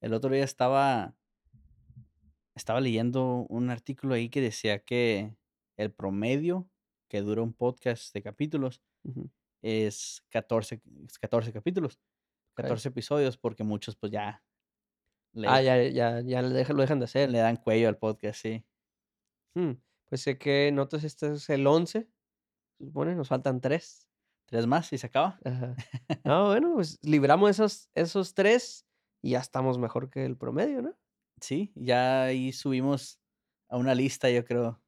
El otro día estaba, estaba leyendo un artículo ahí que decía que el promedio que dura un podcast de capítulos es 14, es 14 capítulos, Okey. 14 episodios, porque muchos pues ya Ah, le, ya ya ya le dejan lo dejan de hacer. le dan cuello al podcast, sí. Mm, pues sé que notas este es el 11, se supone, nos faltan 3. ¿Tres más y se acaba? Ajá. No, bueno, pues libramos esos esos 3 y ya estamos mejor que el promedio, ¿no? Sí, ya ahí subimos a una lista, yo creo.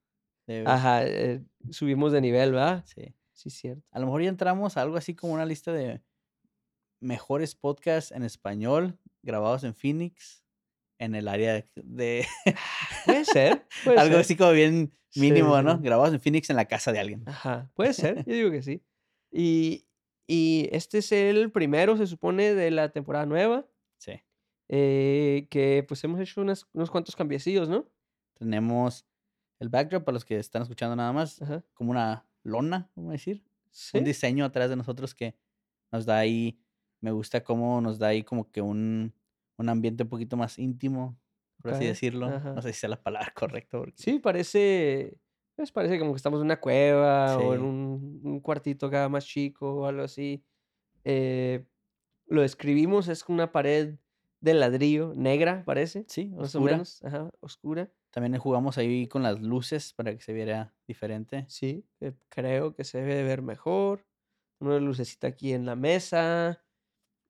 de- Ajá, eh, subimos de nivel, ¿verdad? sí. Sí, cierto. A lo mejor ya entramos a algo así como una lista de mejores podcasts en español grabados en Phoenix, en el área de... de- Puede ser, puede algo ser. así como bien Sí, mínimo, ¿no? Grabados en Phoenix en la casa de alguien. Ajá, puede ser, yo digo que sí. Y y este es el primero, se supone, de la temporada nueva. Eh, que, pues, hemos hecho unas unos cuantos cambiecillos, ¿no? Tenemos el backdrop para los que están escuchando nada más, Ajá. como una lona, vamos a decir. Sí. Un diseño atrás de nosotros que nos da ahí, me gusta cómo nos da ahí como que un, un ambiente un poquito más íntimo, por así Okey, decirlo. ajá. No sé si sea la palabra correcta. porque- Sí, parece, pues, parece como que estamos en una cueva o en Sí. un un cuartito acá más chico o algo así. Eh, lo describimos, es una pared de ladrillo negra, parece, Sí, más o oscura. menos, ajá, oscura. También jugamos ahí con las luces para que se viera diferente. Sí, que creo que se debe de ver mejor. Una lucecita aquí en la mesa.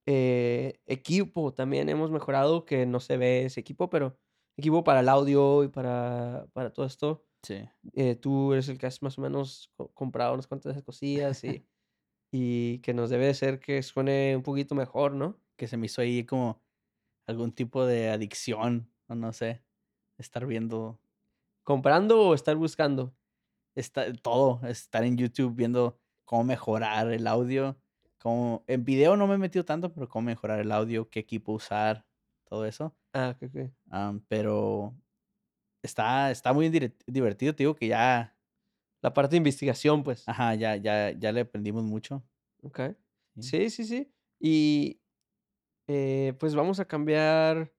Eh, equipo, también hemos mejorado, que no se ve ese equipo, pero equipo para el audio y para, para todo esto. Sí. Eh, tú eres el que has más o menos co- comprado unas cuantas de esas cosillas y, y que nos debe de ser que suene un poquito mejor, ¿no? Que se me hizo ahí como algún tipo de adicción, o no sé. Estar viendo ¿Comprando o estar buscando? esta- todo, estar en YouTube viendo cómo mejorar el audio. Cómo, en video no me he metido tanto, pero cómo mejorar el audio, qué equipo usar, todo eso. Ah, ok, ok. Pero está, está muy divertido, te digo que ya, La parte de investigación, pues. ajá, ya, ya, ya le aprendimos mucho. Ok. Sí. Sí, sí, sí. Y eh, pues vamos a cambiar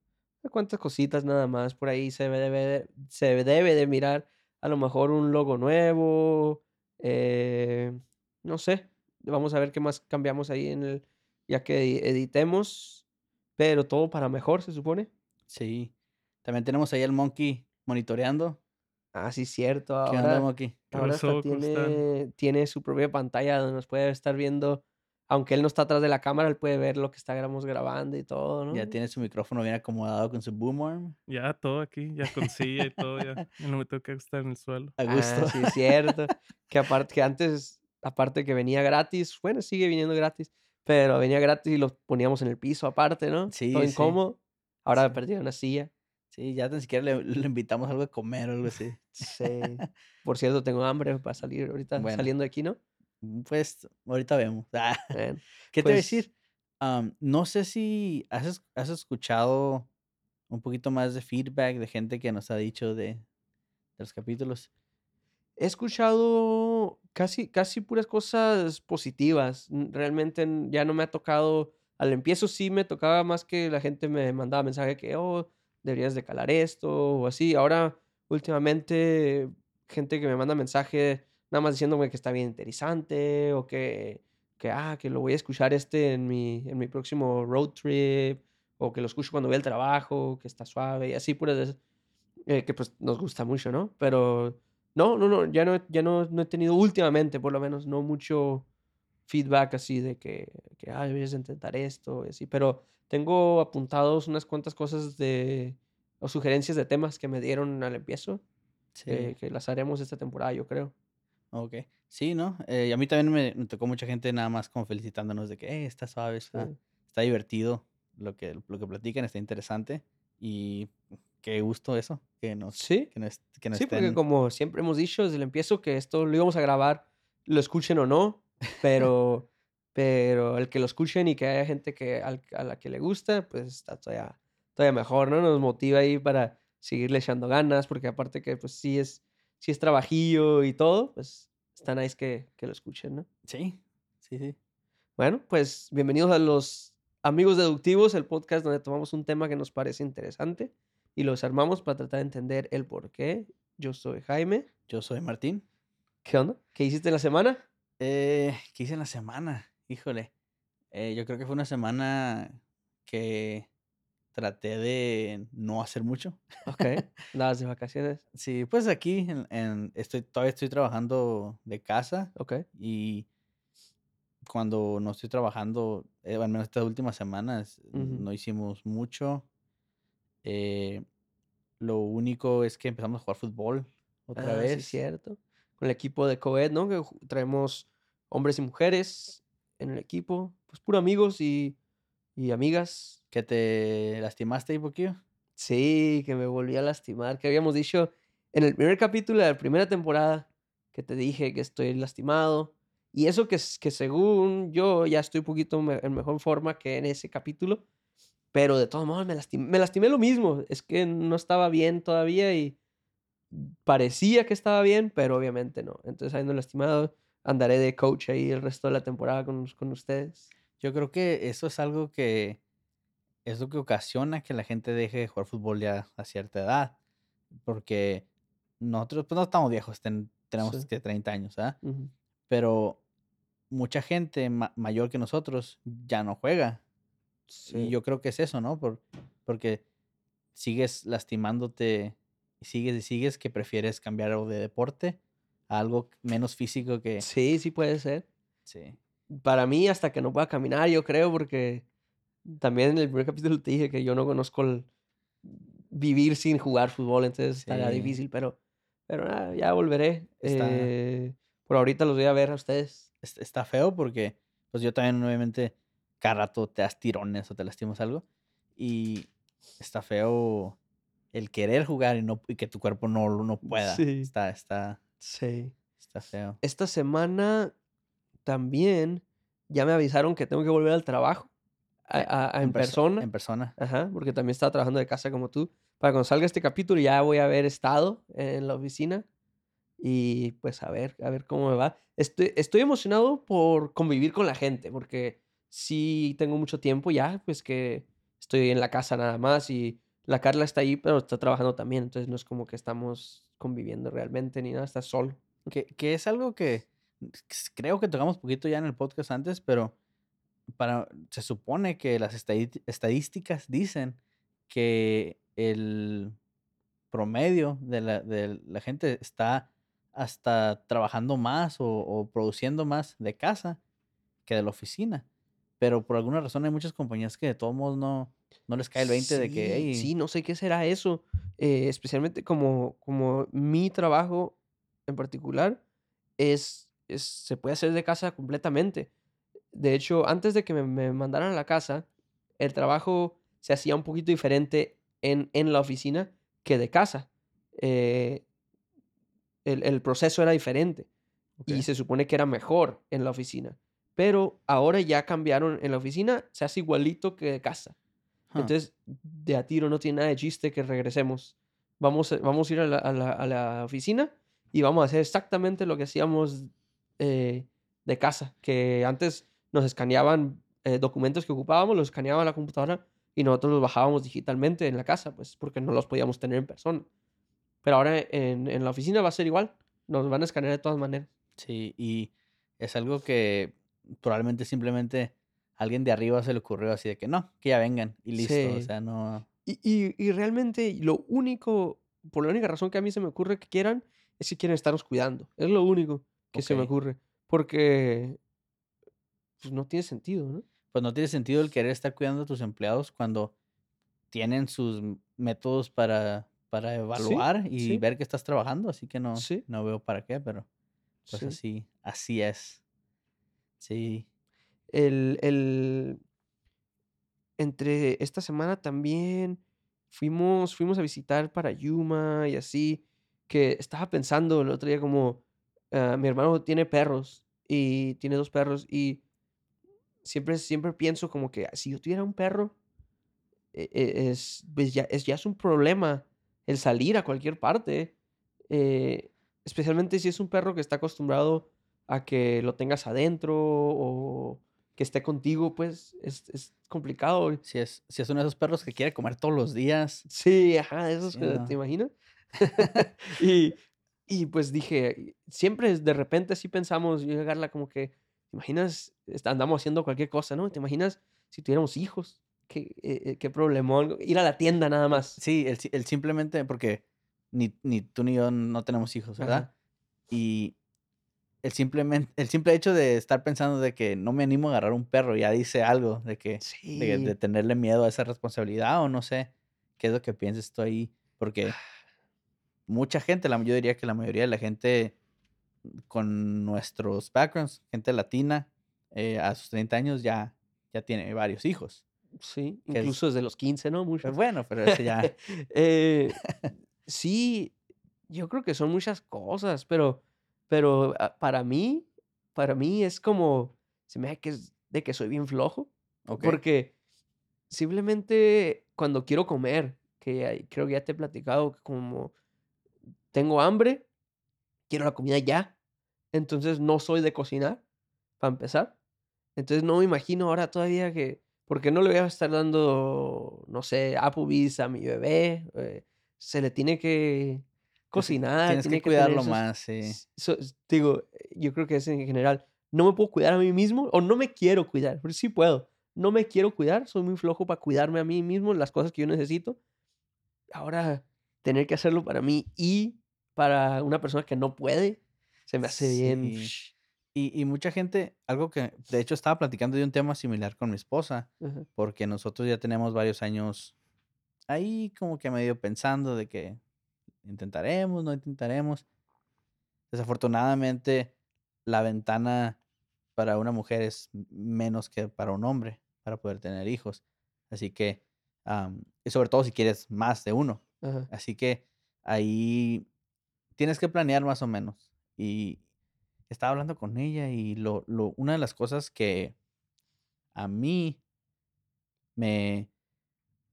unas cuantas cositas nada más. Por ahí se debe de, se debe de mirar a lo mejor un logo nuevo. eh, no sé. Vamos a ver qué más cambiamos ahí en el. Ya que edi- editemos. Pero todo para mejor, se supone. Sí. También tenemos ahí al Monkey monitoreando. Ah, sí, cierto. ¿Qué onda, Ahora, Monkey? ¿Qué ahora tiene, tiene su propia pantalla donde nos puede estar viendo. Aunque él no está atrás de la cámara, él puede ver lo que estamos grabando y todo, ¿no? Ya tiene su micrófono bien acomodado con su boom arm. Ya todo aquí, ya con silla y todo, ya. ya no me tengo que estar en el suelo. A gusto. Ah, sí, es cierto. que aparte que antes, aparte que venía gratis, bueno, sigue viniendo gratis, pero venía gratis y lo poníamos en el piso aparte, ¿no? Sí, Todo sí. incómodo. Ahora Sí. perdí una silla. Sí, ya ni siquiera le, le invitamos algo de comer o algo así. Sí. Por cierto, tengo hambre para salir ahorita Bueno. saliendo de aquí, ¿no? Pues ahorita vemos. Ah, Bueno, ¿Qué te voy a Pues- decir? No sé si has, has escuchado un poquito más de feedback de gente que nos ha dicho de, de los capítulos. He escuchado casi, casi puras cosas positivas. N- Realmente ya no me ha tocado. Al empiezo sí me tocaba más que la gente me mandaba mensaje que, oh, deberías de calar esto o así. Ahora, últimamente, gente que me manda mensaje nada más diciéndome que está bien interesante o que, que, ah, que lo voy a escuchar este en mi, en mi próximo road trip o que lo escucho cuando voy al trabajo, que está suave y así, puras eh, que pues nos gusta mucho, ¿no? Pero no, no, no, ya no, he- ya no, no he tenido últimamente, por lo menos, no mucho feedback así de que, que ah, deberías de intentar esto y así, pero tengo apuntados unas cuantas cosas de, o sugerencias de temas que me dieron al empiezo, Sí. que, que las haremos esta temporada, yo creo. Ok. Sí, ¿no? Eh, y a mí también me, me tocó mucha gente nada más como felicitándonos de que eh, está suave, está, Sí. está divertido lo que, lo que platican, está interesante. Y qué gusto eso, que nos, Sí, que nos, que nos sí, porque como siempre hemos dicho desde el empiezo que esto lo íbamos a grabar, lo escuchen o no, pero, pero el que lo escuchen y que haya gente que, al- a la que le gusta, pues está todavía, todavía mejor, ¿no? Nos motiva ahí para seguirle echando ganas, porque aparte que pues sí es, sí es trabajillo y todo, pues está nice que, que lo escuchen, ¿no? Sí, sí, sí. Bueno, pues bienvenidos a los Amigos Deductivos, el podcast donde tomamos un tema que nos parece interesante y lo desarmamos para tratar de entender el por qué. Yo soy Jaime. Yo soy Martín. ¿Qué onda? ¿Qué hiciste en la semana? Eh, ¿Qué hice en la semana? Híjole. eh, yo creo que fue una semana que traté de no hacer mucho. Ok. Andabas de vacaciones. Sí, pues aquí en, en- estoy, todavía estoy trabajando de casa Ok. y cuando no estoy trabajando, eh, al menos estas últimas semanas, no hicimos mucho. Eh, lo único es que empezamos a jugar fútbol otra Ah, Sí, vez. cierto. Con el equipo de Coed, ¿no? Que traemos hombres y mujeres en el equipo. Pues puro amigos y, y amigas. ¿Que te lastimaste ahí poquillo? Sí, que me volví a lastimar. Que habíamos dicho en el primer capítulo de la primera temporada que te dije que estoy lastimado. Y eso que, que según yo ya estoy un poquito me- en mejor forma que en ese capítulo. Pero de todos modos me lastimé, me lastimé lo mismo. Es que no estaba bien todavía y parecía que estaba bien, pero obviamente no. Entonces, habiendo lastimado, andaré de coach ahí el resto de la temporada con, con ustedes. Yo creo que eso es algo que es lo que ocasiona que la gente deje de jugar fútbol ya a cierta edad. Porque nosotros pues no estamos viejos, ten- tenemos Sí. que 30 años, ¿ah? Pero mucha gente ma- mayor que nosotros ya no juega. Sí. Y yo creo que es eso, ¿no? Por, porque sigues lastimándote y sigues y sigues que prefieres cambiar algo de deporte a algo menos físico que... sí, sí puede ser. Sí. Para mí hasta que no pueda caminar, yo creo, porque también en el primer capítulo te dije que yo no conozco el vivir sin jugar fútbol, entonces estaría Sí. difícil, pero, pero nada, ya volveré. Está- Eh, por ahorita los voy a ver a ustedes. es- está feo porque pues yo también obviamente cada rato te das tirones o te lastimas algo y está feo el querer jugar y no y que tu cuerpo no, no pueda. Sí. Está, está, Sí. está feo. Esta semana también ya me avisaron que tengo que volver al trabajo, a- Eh, a- a- en, perso- persona. En persona. Ajá, porque también estaba trabajando de casa como tú. Para cuando salga este capítulo ya voy a haber estado en la oficina y pues a ver, a ver cómo me va. Estoy, estoy emocionado por convivir con la gente, porque sí tengo mucho tiempo ya, pues que estoy en la casa nada más y la Carla está ahí, pero está trabajando también, entonces no es como que estamos conviviendo realmente ni nada, está solo. Que, que es algo que creo que tocamos poquito ya en el podcast antes, pero para, se supone que las estadísticas dicen que el promedio de la, de la gente está hasta trabajando más o, o produciendo más de casa que de la oficina. Pero por alguna razón hay muchas compañías que de todos modos no, no les cae el 20 de que, Sí, "Ey, Sí, no sé qué será eso. eh, especialmente como, como mi trabajo en particular es, es, se puede hacer de casa completamente. De hecho, antes de que me, me mandaran a la casa, el trabajo se hacía un poquito diferente en, en la oficina que de casa. Eh, el, el proceso era diferente y se supone que era mejor en la oficina. Pero ahora ya cambiaron en la oficina, se hace igualito que de casa. huh, Entonces, de a tiro no tiene nada de chiste que regresemos. Vamos, a- vamos a ir a la, a la- a la oficina y vamos a hacer exactamente lo que hacíamos eh, de casa, que antes nos escaneaban eh, documentos que ocupábamos, los escaneaba la computadora y nosotros los bajábamos digitalmente en la casa, pues porque no los podíamos tener en persona. Pero ahora en, en la oficina va a ser igual, nos van a escanear de todas maneras. Sí, y es algo que probablemente simplemente alguien de arriba se le ocurrió así de que no, que ya vengan y listo. O Sí. sea, no. Y, y- y realmente lo único, por la única razón que a mí se me ocurre que quieran, es que quieren estarnos cuidando. Es lo único que se me ocurre. Porque pues no tiene sentido, ¿no? Pues no tiene sentido el querer estar cuidando a tus empleados cuando tienen sus métodos para, para evaluar y sí. ver que estás trabajando, así que no, Sí. no veo para qué, pero pues Sí. así, así es. Sí. El, el- entre esta semana también fuimos, fuimos a visitar para Yuma y así, que estaba pensando el otro día como, ah, mi hermano tiene perros y tiene dos perros y siempre, siempre pienso como que si yo tuviera un perro, e- e- es, pues ya, es, ya es un problema el salir a cualquier parte, eh, especialmente si es un perro que está acostumbrado a que lo tengas adentro o que esté contigo, pues es, es complicado. Si es, si es uno de esos perros que quiere comer todos los días. Sí, ajá, esos Sí, que no. te imaginas. y, y pues dije, siempre de repente así pensamos, yo y Carla, como que, ¿te imaginas? Andamos haciendo cualquier cosa, ¿no? ¿Te imaginas si tuviéramos hijos? ¿Qué, eh, eh, qué problemón? Ir a la tienda nada más. Sí, el, el simplemente, porque ni, ni tú ni yo no tenemos hijos, ¿verdad? Ajá. Y el, simplemente, el simple hecho de estar pensando de que no me animo a agarrar un perro ya dice algo de que Sí. de, de tenerle miedo a esa responsabilidad o no sé qué es lo que piensas tú ahí, porque mucha gente, la, yo diría que la mayoría de la gente con nuestros backgrounds, gente latina, eh, a sus 30 años ya, ya tiene varios hijos. Sí, es- incluso desde los 15, ¿no? Muchos. Pues bueno, pero ese ya... Eh, sí, yo creo que son muchas cosas, pero, pero ah, para mí, para mí es como, se me hace que es de que soy bien flojo, porque simplemente cuando quiero comer, que creo que ya te he platicado, que como tengo hambre, quiero la comida ya, entonces no soy de cocinar, para empezar. Entonces no me imagino ahora todavía que, porque no le voy a estar dando, no sé, Applebee's a mi bebé, eh, se le tiene que cocinar, Tienes tiene que tener cuidarlo esos- más, sí. so- digo, yo creo que es en general, no me puedo cuidar a mí mismo o no me quiero cuidar, pero sí puedo. No me quiero cuidar, soy muy flojo para cuidarme a mí mismo, las cosas que yo necesito. Ahora, tener que hacerlo para mí y para una persona que no puede, se me hace bien. Y, y mucha gente, algo que de hecho estaba platicando de un tema similar con mi esposa, porque nosotros ya tenemos varios años ahí como que medio pensando de que intentaremos, no intentaremos. Desafortunadamente, la ventana para una mujer es menos que para un hombre para poder tener hijos. Así que, am, y sobre todo si quieres más de uno. Ajá. Así que ahí tienes que planear más o menos. Y estaba hablando con ella y lo, lo, una de las cosas que a mí me,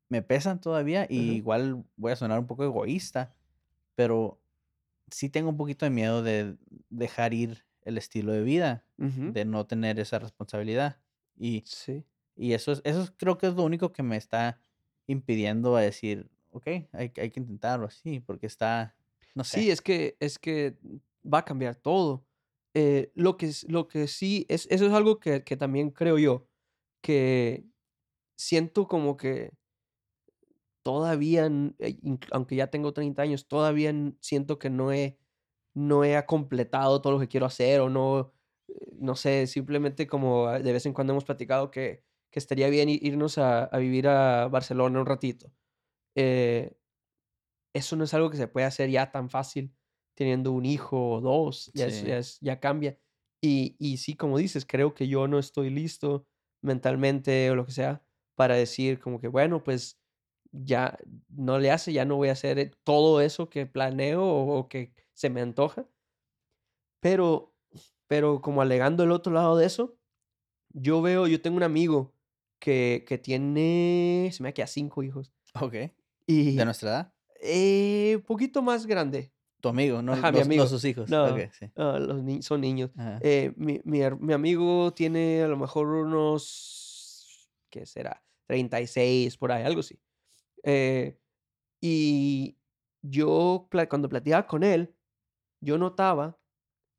me pesan todavía, y Ajá. igual voy a sonar un poco egoísta, pero sí tengo un poquito de miedo de dejar ir el estilo de vida, de no tener esa responsabilidad. Y, Sí. y eso, es, eso es- creo que es lo único que me está impidiendo a decir, ok, hay, hay que intentarlo así, porque está, no sé. Sí, es que, es que va a cambiar todo. Eh, lo, que, lo que sí, es, eso es algo que, que también creo yo, que siento como que todavía, eh, aunque ya tengo 30 años, todavía siento que no he, no he completado todo lo que quiero hacer o no, eh, no sé, simplemente como ah, de vez en cuando hemos platicado que, que estaría bien irnos a, a vivir a Barcelona un ratito. Eh, eso no es algo que se puede hacer ya tan fácil teniendo un hijo o dos, ya, es- Sí. ya, es- ya cambia. Y, y sí, como dices, creo que yo no estoy listo mentalmente o lo que sea para decir como que, bueno, pues ya no le hace, ya no voy a hacer eh, todo eso que planeo o, o que se me antoja. Pero, pero como alegando el otro lado de eso, yo veo, yo tengo un amigo que, que tiene, se me queda cinco hijos. Ok. Y ¿De nuestra edad? eh, poquito más grande. Tu amigo, no, Ajá, mi no- no amigo. sus hijos. No, Ok, sí. ah, los ni- son niños. Eh, mi, mi mi amigo tiene a lo mejor unos, ¿qué será? 36, por ahí, algo así. Eh, y yo, cuando platicaba con él, yo notaba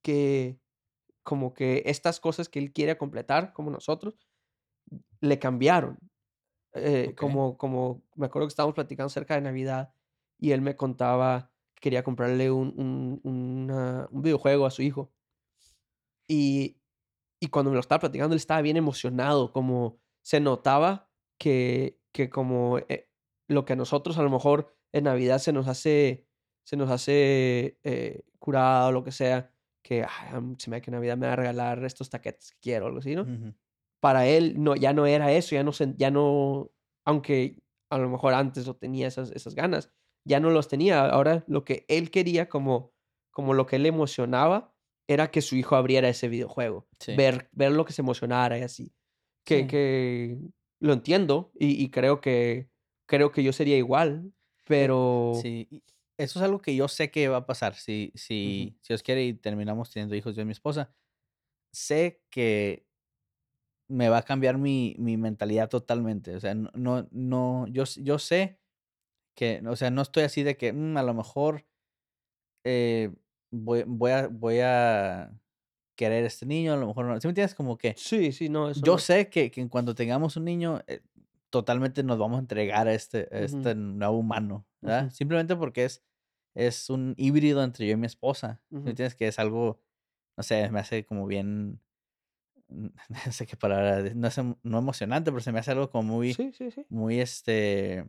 que como que estas cosas que él quiere completar, como nosotros, le cambiaron. Eh, como, como, me acuerdo que estábamos platicando cerca de Navidad y él me contaba que quería comprarle un, un, una- un videojuego a su hijo. Y, y cuando me lo estaba platicando, él estaba bien emocionado, como se notaba que, que como eh, lo que a nosotros a lo mejor en Navidad se nos hace, se nos hace eh, curado o lo que sea, que "Ay, se me da que Navidad me va a regalar estos taquetes que quiero, algo así, ¿no? Para él no, ya no era eso, ya no, ya no, aunque a lo mejor antes lo tenía esas, esas ganas, ya no los tenía. Ahora lo que él quería, como, como lo que él le emocionaba, era que su hijo abriera ese videojuego, Sí. ver, ver lo que se emocionara y así. Que, Sí. que lo entiendo y, y creo que creo que yo sería igual, pero Sí, eso es algo que yo sé que va a pasar. Si, si, si Dios quiere y terminamos teniendo hijos yo y mi esposa, sé que me va a cambiar mi, mi mentalidad totalmente. O sea, no, no, no yo, yo sé que, o sea, no estoy así de que "Mm, a lo mejor eh, voy, voy a, voy a querer este niño, a lo mejor no. ¿Sí me entiendes? Como que Sí, sí, no, eso yo no. sé que, que en cuanto tengamos un niño, eh, totalmente nos vamos a entregar a este, a este nuevo humano, ¿verdad? Simplemente porque es, es un híbrido entre yo y mi esposa. ¿sí me entiendes? Que es algo, no sé, me hace como bien, no sé qué palabra, no es no emocionante, pero se me hace algo como muy, Sí, sí, sí. muy este,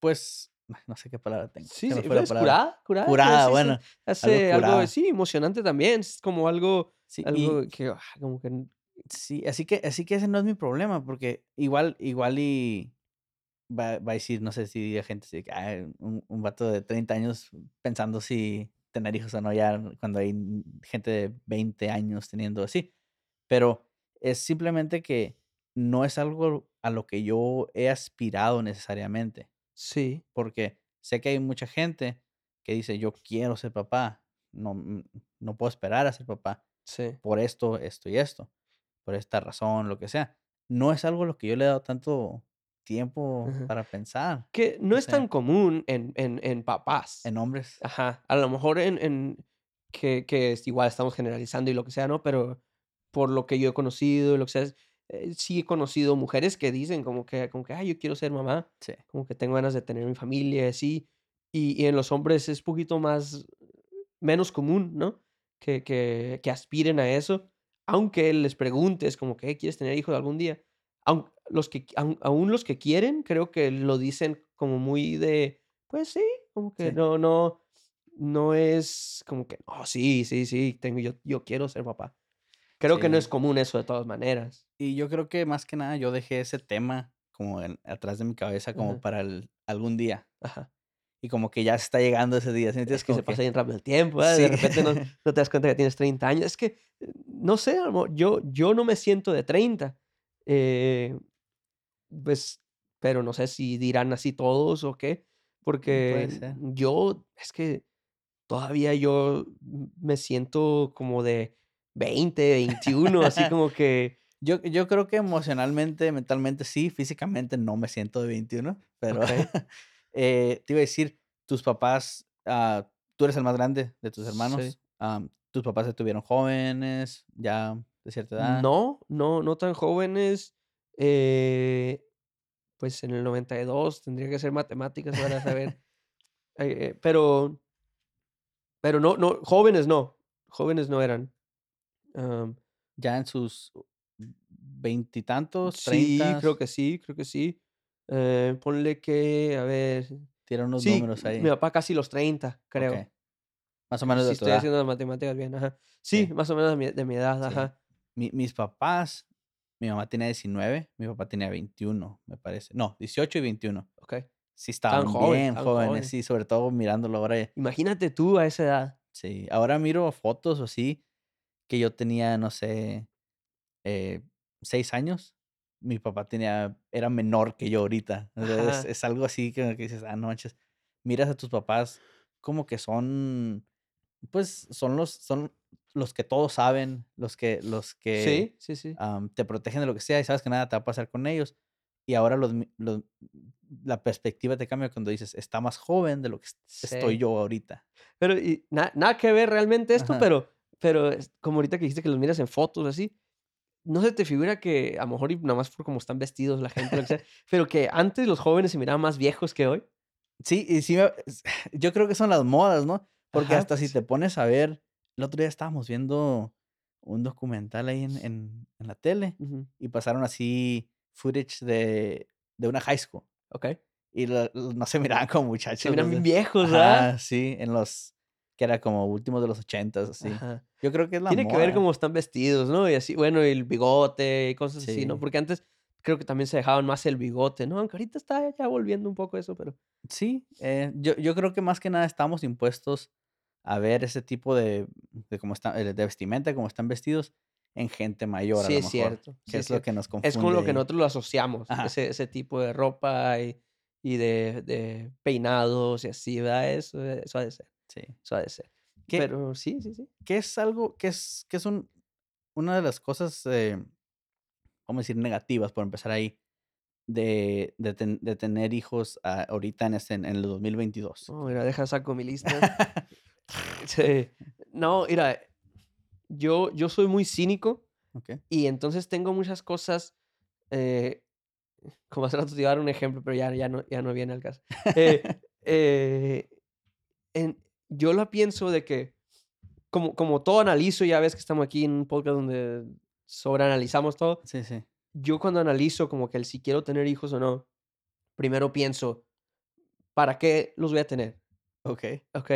pues, no sé qué palabra tengo. Sí, palabra. curada, curada, bueno, hace algo, curada. sí, emocionante también, es como algo, y, algo que, ah, como que, n- Sí, así que, así que ese no es mi problema, porque igual, igual y va, va a decir, no sé si hay gente así, que, "Ay, un, un vato de 30 años pensando si tener hijos o no, ya cuando hay gente de 20 años teniendo así. Pero es simplemente que no es algo a lo que yo he aspirado necesariamente, sí, porque sé que hay mucha gente que dice, yo quiero ser papá, no, mm, no puedo esperar a ser papá sí, por esto, esto y esto, por esta razón, lo que sea. No es algo a lo que yo le he dado tanto tiempo ajá. para pensar, Que no no es tan común en, en, en papás. en hombres. Ajá, a lo mejor en, en que, que es igual estamos generalizando y lo que sea, ¿no? Pero por lo que yo he conocido y lo que sea, eh, sí he conocido mujeres que dicen como que, como que, ay, yo quiero ser mamá, Sí, como que tengo ganas de tener mi familia, así. Y, y en los hombres es poquito más, menos común, ¿no? Que, que, que aspiren a eso, aunque les preguntes como que, "Hey, ¿quieres tener hijos algún día? Aun, los que, aún los que quieren, creo que lo dicen como muy de, pues sí, como que sí, no, no, no es como que, oh, sí, sí, sí, tengo, yo, yo quiero ser papá. Creo que no es común eso de todas maneras. Y yo creo que más que nada yo dejé ese tema como en- atrás de mi cabeza como Ajá, para el- algún día. ajá. Y como que ya se está llegando ese día, ¿sí Es que se pasa bien rápido el tiempo, ¿verdad? De repente no, no te das cuenta que tienes 30 años. Es que, eh, no sé, yo, yo no me siento de 30. eh, pues, pero no sé si dirán así todos o qué, puede porque yo, es que todavía yo me siento como de 20, 21, así como que, Yo, yo creo que emocionalmente, mentalmente sí, físicamente no me siento de 21, pero eh, te iba a decir, tus papás, ah, tú eres el más grande de tus sí. hermanos, am, tus papás se tuvieron jóvenes, ya de cierta edad. No, no, no tan jóvenes. Eh, pues en el 92 tendría que ser matemáticas para saber. eh, eh, pero, pero no, no, jóvenes no. Jóvenes no eran. am, Ya en sus veintitantos, sí, creo que sí, creo que sí. Eh, ponle que, a ver. tienen unos Sí, números mi ahí. papá casi los 30, Ok, creo. más o menos Si de tu estoy edad. haciendo las matemáticas bien, ajá. Sí, Sí, más o menos de mi, de mi edad, sí. ajá. Mi- mis papás, mi mamá tenía 19, mi papá tenía 21, me parece. No, 18 y 21. Ok. Sí Tan estaban joven, bien tan jóvenes, joven. sí, sobre todo mirándolo ahora. Imagínate tú a esa edad. Sí, ahora miro fotos o así, que yo tenía, no sé, eh, seis años. Mi papá tenía, era menor que yo ahorita. Es algo así que, que dices, ah, no manches. Miras a tus papás como que son, pues, son los, son los que todos saben, los que, los que Sí, sí, sí. am, te protegen de lo que sea y sabes que nada te va a pasar con ellos. Y ahora los, los- la perspectiva te cambia cuando dices, está más joven de lo que est- estoy yo ahorita. Pero y na- nada que ver realmente esto, Ajá. pero, pero como ahorita que dijiste que los miras en fotos así, no se te figura que a lo mejor y nada más por cómo están vestidos la gente, lo que sea, pero que antes los jóvenes se miraban más viejos que hoy. Sí, y sí, me- yo creo que son las modas, ¿no? Porque Ajá, hasta si te pones a ver, el otro día estábamos viendo un documental ahí en, en, en la tele Ujú, y pasaron así footage de, de una high school Ok. y lo- lo- no se miraban como Se muchachos. miran los bien viejos, ¿verdad? Ajá, sí, en los, que era como últimos de los ochentas, así. Ajá. Yo creo que es la Tiene que ver moda. cómo están vestidos, ¿no? Y así, bueno, y el bigote y cosas así, ¿no? Sí. Porque antes creo que también se dejaban más el bigote, ¿no? Aunque ahorita está ya volviendo un poco eso, pero... Sí, eh, yo, yo creo que más que nada estamos impuestos a ver ese tipo de, de cómo está, eh, de vestimenta, cómo están vestidos en gente mayor a Sí, lo es mejor. cierto. Que sí es lo cierto. que nos confunde. Es con lo que nosotros lo asociamos, ese, ese tipo de ropa y, y de, de peinados y así, ¿verdad? Eso, eso ha de ser, Sí. eso ha de ser. ¿Qué, Pero sí, sí, sí. qué es algo, que es, que es un, una de las cosas eh, vamos a decir, negativas, por empezar ahí, de, de, ten- de tener hijos ah, ahorita en, este, en el 2022? Oh, mira, deja saco mi lista. Sí. No, mira, yo, yo soy muy cínico y entonces tengo muchas cosas. eh, como hace rato te iba a dar un ejemplo, pero ya, ya, no, ya no viene al caso. Eh, eh, en- yo la pienso de que, como, como todo analizo, ya ves que estamos aquí en un podcast donde sobreanalizamos todo. Sí, sí. Yo cuando analizo como que el si quiero tener hijos o no, primero pienso, ¿para qué los voy a tener? Ok. ¿ok?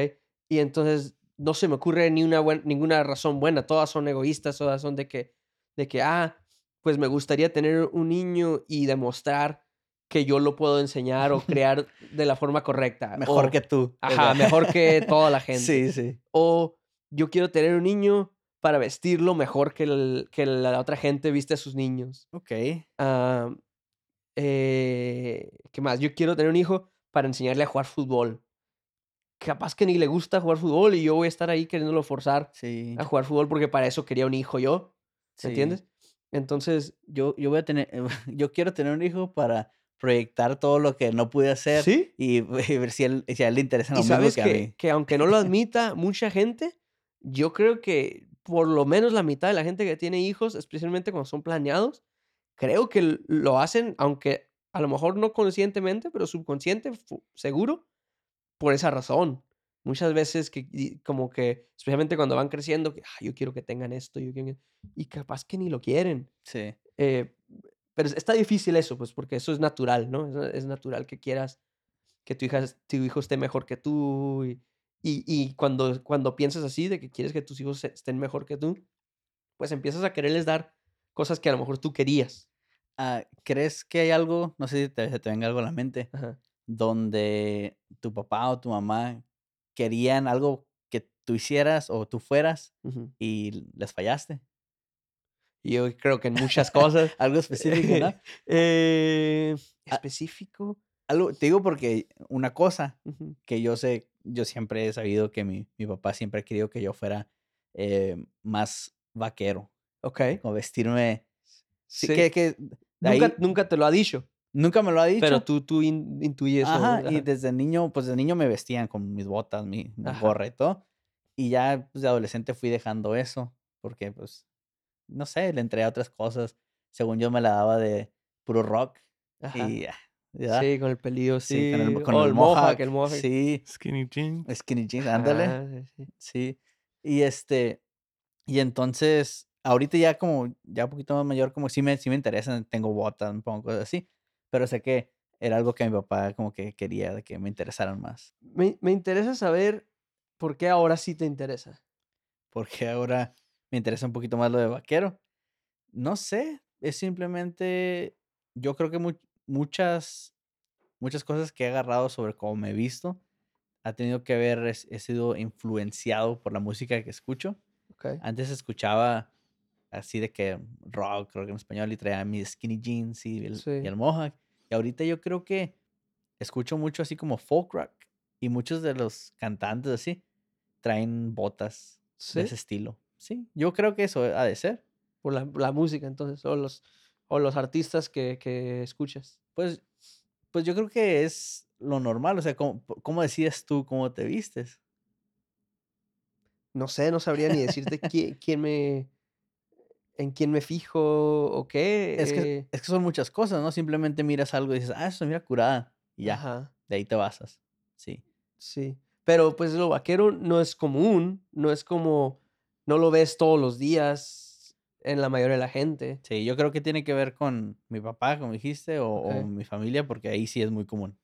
Y entonces no se me ocurre ni una buen- ninguna razón buena, todas son egoístas, todas son de que, de que, ah, pues me gustaría tener un niño y demostrar que yo lo puedo enseñar o crear de la forma correcta. Mejor o- que tú. Ajá, mejor que toda la gente. Sí, sí. O yo quiero tener un niño para vestirlo mejor que, el- que la otra gente viste a sus niños. Ok. Eh, ¿Qué más? Yo quiero tener un hijo para enseñarle a jugar fútbol. Capaz que ni le gusta jugar fútbol y yo voy a estar ahí queriéndolo forzar Sí. a jugar fútbol porque para eso quería un hijo yo. sí. ¿Entiendes? Entonces, Yo, yo voy a tener, yo quiero tener un hijo para proyectar todo lo que no pude hacer ¿sí? y, y ver si, él, si a él le interesa lo Y mismo sabes que, a que, mí. que aunque no lo admita mucha gente, yo creo que por lo menos la mitad de la gente que tiene hijos, especialmente cuando son planeados, creo que lo hacen, aunque a lo mejor no conscientemente, pero subconsciente, seguro, por esa razón. Muchas veces que como que, especialmente cuando van creciendo, que "Ah, yo quiero que tengan esto, yo quiero que-", y capaz que ni lo quieren. Sí. Eh, pero es- está difícil eso, pues, porque eso es natural, ¿no? Es, es natural que quieras que tu, hija, tu hijo esté mejor que tú. Y, y, y cuando, cuando piensas así, de que quieres que tus hijos estén mejor que tú, pues empiezas a quererles dar cosas que a lo mejor tú querías. Ah, ¿Crees que hay algo, no sé si te, se te venga algo a la mente, Ajá. Donde tu papá o tu mamá querían algo que tú hicieras o tú fueras y les fallaste? Yo creo que en muchas cosas. Algo específico, ¿no? Eh, específico. Algo, te digo porque una cosa que yo sé, yo siempre he sabido que mi, mi papá siempre ha querido que yo fuera eh, más vaquero, Ok. como vestirme. Sí, Sí. que, que de ahí- Nunca, nunca te lo ha dicho, nunca me lo ha dicho. pero tú, tú in- intuyes. o- Ajá, y ajá. desde niño, pues de niño me vestían con mis botas, mi, mi Ajá. gorra y todo. Y ya pues, de adolescente fui dejando eso, porque pues, no sé, le entré a otras cosas. Según yo me la daba de puro rock. Ajá. Y ya. Sí, con el pelillo, sí. Sí, con el, con o el el mohawk, mohawk, el mohawk. Sí, Skinny jeans. skinny jeans, ándale. Ajá, sí, sí. Sí. Y este, y entonces, ahorita ya como, ya un poquito más mayor, como sí me, sí me interesan, tengo botas, me pongo cosas así. Pero sé que era algo que mi papá como que quería de que me interesaran más. Me, me interesa saber por qué ahora sí te interesa. Porque ahora me interesa un poquito más lo de vaquero. No sé, es simplemente, yo creo que mu- muchas, muchas cosas que he agarrado sobre cómo me he visto, ha tenido que ver, he sido influenciado por la música que escucho. Ok. Antes escuchaba así de que rock, rock en español, y traía mis skinny jeans y el, y Sí. el mohawk. Y ahorita yo creo que escucho mucho así como folk rock. Y muchos de los cantantes así traen botas ¿Sí? de ese estilo. Sí, yo creo que eso ha de ser. Por la, la música, entonces, o los, o los artistas que, que escuchas. Pues, pues yo creo que es lo normal. O sea, ¿cómo, cómo decides tú cómo te vistes? No sé, no sabría ni decirte quién, quién me. En quién me fijo o qué. Es que, eh, es que son muchas cosas, ¿no? Simplemente miras algo y dices, ah, eso mira curada. Y ya, Ajá, de ahí te basas. Sí. sí. Pero pues lo vaquero no es común, no es como. no lo ves todos los días en la mayoría de la gente. Sí, yo creo que tiene que ver con mi papá, como dijiste, o, o Ok. mi familia, porque ahí sí es muy común.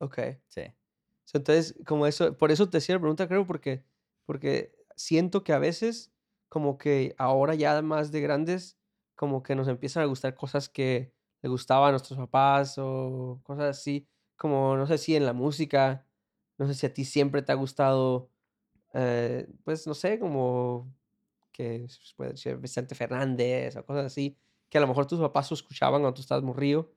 Ok. Sí. Entonces, como eso, por eso te hacía la pregunta, creo, porque, porque siento que a veces, como que ahora ya más de grandes, como que nos empiezan a gustar cosas que le gustaban a nuestros papás o cosas así, como no sé si en la música, no sé si a ti siempre te ha gustado, eh, pues no sé, como que puede ser Vicente Fernández o cosas así, que a lo mejor tus papás lo escuchaban cuando tú estabas morrido.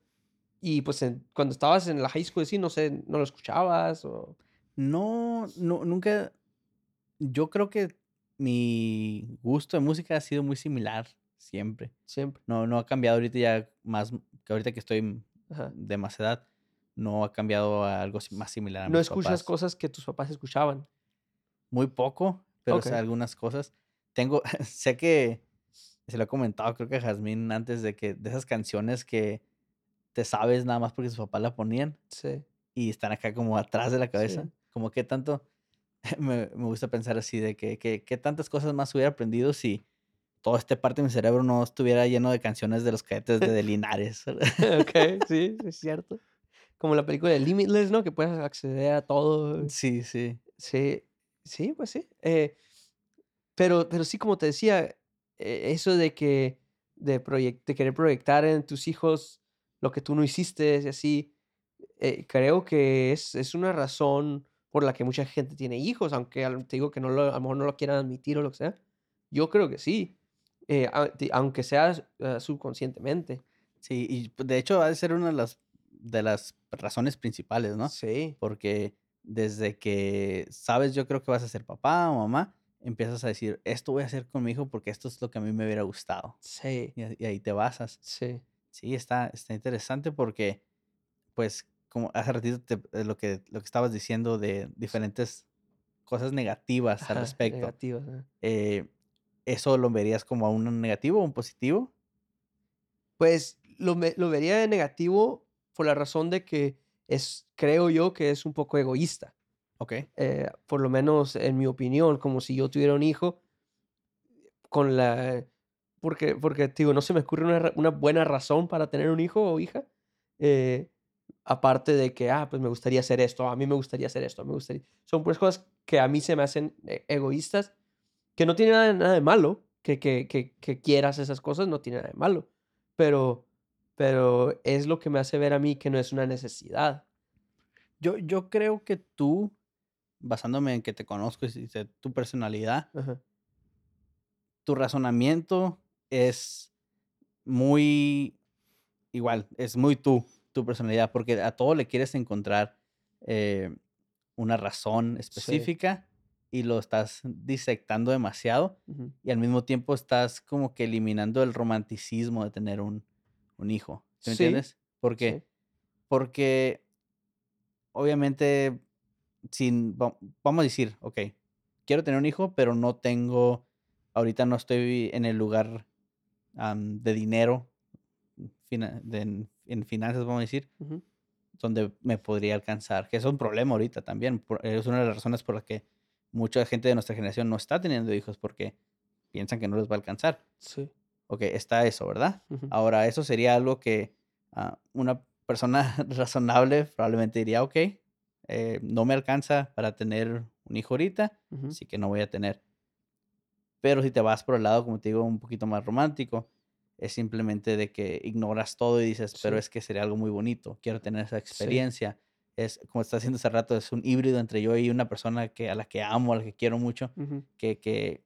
Y pues en- cuando estabas en la high school, sí, no sé, no lo escuchabas o... No, no, nunca. Yo creo que mi gusto de música ha sido muy similar siempre. Siempre. No, no ha cambiado ahorita ya más que ahorita que estoy Ajá. de más edad, no ha cambiado a algo más similar a No mis escuchas papás. cosas que tus papás escuchaban. Muy poco, pero algunas cosas. Tengo, sé que se lo he comentado, creo que a Jazmín antes de que de esas canciones que te sabes nada más porque sus papás la ponían Sí. y están acá como atrás de la cabeza. Sí. Como que tanto, me, me gusta pensar así de que, que, que tantas cosas más hubiera aprendido si toda esta parte de mi cerebro no estuviera lleno de canciones de los cadetes de, de Linares. ok, sí, es cierto. Como la película de Limitless, ¿no? Que puedes acceder a todo. sí, sí. Sí, sí, pues sí. Eh, pero, pero sí, como te decía, eh, eso de que de, proyec- de querer proyectar en tus hijos lo que tú no hiciste y así, eh, creo que es, es una razón por la que mucha gente tiene hijos, aunque te digo que no lo, a lo mejor no lo quieran admitir o lo que sea. Yo creo que sí, eh, aunque sea eh, subconscientemente. Sí, y de hecho ha de ser una de las, de las razones principales, ¿no? Sí, Porque desde que sabes, yo creo que vas a ser papá o mamá, empiezas a decir, esto voy a hacer con mi hijo porque esto es lo que a mí me hubiera gustado. sí, Y, y ahí te basas. sí. Sí, está, está interesante porque, pues, como hace ratito te- eh, lo, que, lo que estabas diciendo de diferentes cosas negativas al respecto, negativas, ajá. eh, ¿eso lo verías como a un negativo o un positivo? Pues lo, lo vería de negativo por la razón de que es, creo yo que es un poco egoísta. Ok. eh, por lo menos en mi opinión, como si yo tuviera un hijo con la... Porque, porque digo, no se me ocurre una, una buena razón para tener un hijo o hija. eh, aparte de que, ah, pues me gustaría hacer esto, a mí me gustaría hacer esto, me gustaría... Son pues cosas que a mí se me hacen eh, egoístas, que no tiene nada, nada de malo, que, que, que, que quieras esas cosas, no tiene nada de malo. Pero, pero es lo que me hace ver a mí que no es una necesidad. Yo, yo creo que tú, basándome en que te conozco y sé tu personalidad, Ajá. tu razonamiento es muy igual, es muy tú, tu personalidad, porque a todo le quieres encontrar eh, una razón específica y lo estás disectando demasiado y al mismo tiempo estás como que eliminando el romanticismo de tener un, un hijo. ¿Sí me Sí, entiendes? Porque, sí. porque obviamente, sin, va- vamos a decir, ok, quiero tener un hijo, pero no tengo, ahorita no estoy en el lugar de dinero, de- en, finanzas, vamos a decir, Ujú. donde me podría alcanzar, que es un problema ahorita también. por- Es una de las razones por las que mucha gente de nuestra generación no está teniendo hijos, porque piensan que no les va a alcanzar. Sí. Ok, está eso, ¿verdad? ujú. Ahora, eso sería algo que ah, una persona razonable probablemente diría, ok, eh, no me alcanza para tener un hijo ahorita, Ujú. así que no voy a tener. Pero si te vas por el lado, como te digo, un poquito más romántico, es simplemente de que ignoras todo y dices, pero es que sería algo muy bonito, quiero tener esa experiencia. Es como está haciendo hace rato, es un híbrido entre yo y una persona que, a la que amo, a la que quiero mucho, que, que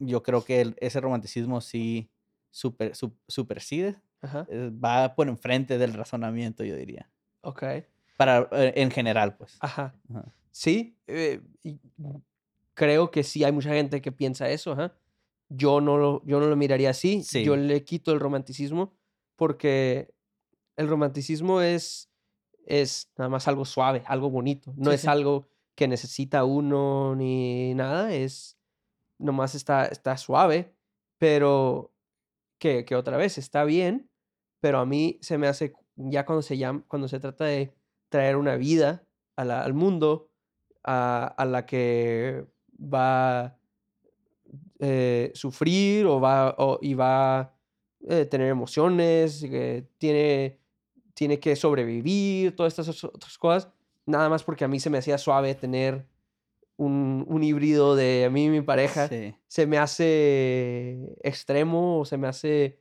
yo creo que el- ese romanticismo sí super, su- superside, Ajá. eh, va por enfrente del razonamiento, yo diría. Ok. Para, eh, en general, pues. Ajá. Ajá. Sí. eh, y creo que sí hay mucha gente que piensa eso. Ajá. Yo no lo, yo no lo miraría así. Yo le quito el romanticismo porque el romanticismo es, es nada más algo suave, algo bonito. No Sí, es sí. algo que necesita uno ni nada. Es nomás está, está suave, pero que, que otra vez está bien, pero a mí se me hace, ya cuando se llama, cuando se trata de traer una vida a la- al mundo a, a la que va a sufrir o va, o- y va a tener emociones, que tiene, tiene que sobrevivir, todas estas otras cosas, nada más porque a mí se me hacía suave tener un, un híbrido de a mí y mi pareja Sí. se me hace extremo o se me hace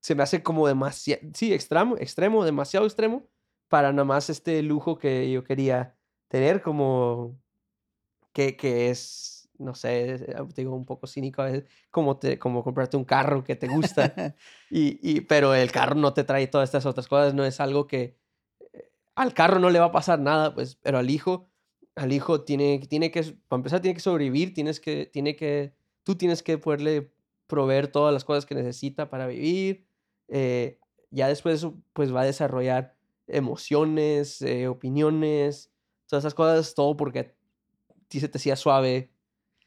se me hace como demasiado sí extremo extremo demasiado extremo para nada más este lujo que yo quería tener como que, que es no sé eh, te digo un poco cínico a veces como te como comprarte un carro que te gusta y, y pero el carro no te trae todas estas otras cosas no es algo que eh, al carro no le va a pasar nada pues pero al hijo al hijo tiene, tiene que, para empezar, tiene que sobrevivir, tienes que, tiene que, tú tienes que poderle proveer todas las cosas que necesita para vivir. eh, ya después pues va a desarrollar emociones, eh, opiniones, todas esas cosas, todo porque ti se te hacía suave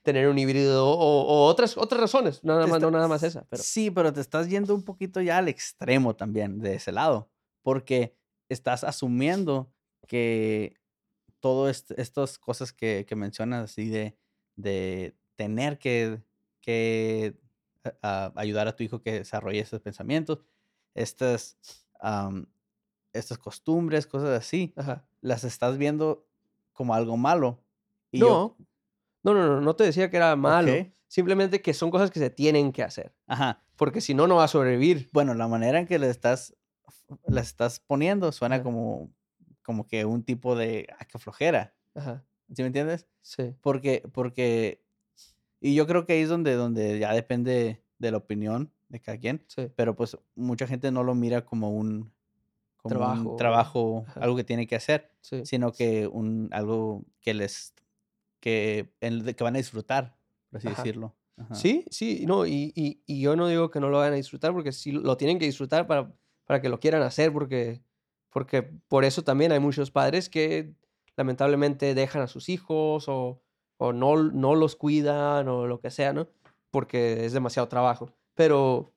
tener un híbrido o, o otras, otras razones, nada más, no está- nada más esa. Pero, Sí, pero te estás yendo un poquito ya al extremo también de ese lado, porque estás asumiendo que todas estas cosas que, que mencionas así de, de tener que, que a- a- ayudar a tu hijo que desarrolle esos pensamientos, estas, estas costumbres, cosas así, ajá. las estás viendo como algo malo. Y yo- No, no, no, no, te decía que era malo, simplemente que son cosas que se tienen que hacer, ajá, porque si no, no va a sobrevivir. bueno, la manera en que le estás, las estás poniendo suena Ajá. como, como que un tipo de, ah, qué flojera, Ajá, ¿sí me entiendes? sí, Porque, porque, y yo creo que ahí es donde, donde ya depende de la opinión de cada quien, sí, pero pues mucha gente no lo mira como un, como Trabajo, un trabajo, algo que tiene que hacer, sí. sino que un, algo que les, que, en- que van a disfrutar, por así Ajá. decirlo. Ajá. Sí, sí, no, y, y, y yo no digo que no lo vayan a disfrutar, porque sí lo tienen que disfrutar para, para que lo quieran hacer, porque, porque por eso también hay muchos padres que lamentablemente dejan a sus hijos o, o no, no los cuidan o lo que sea, ¿no? Porque es demasiado trabajo. Pero,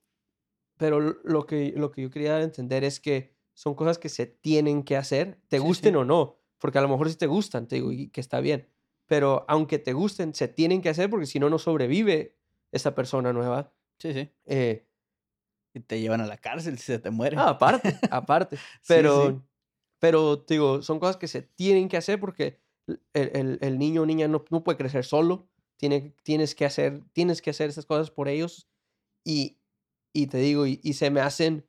pero lo que, lo que yo quería entender es que son cosas que se tienen que hacer, te Sí, gusten sí. o no, porque a lo mejor sí te gustan, te digo, y que está bien. Pero aunque te gusten, se tienen que hacer porque si no, no sobrevive esa persona nueva. Sí, sí. Eh, Y te llevan a la cárcel si se te muere. ah, aparte, aparte. Sí, Pero, sí. pero te digo, son cosas que se tienen que hacer porque el, el- el niño o niña no, no puede crecer solo. Tiene, tienes, que hacer, tienes que hacer esas cosas por ellos. Y, y te digo, y, y se me hacen,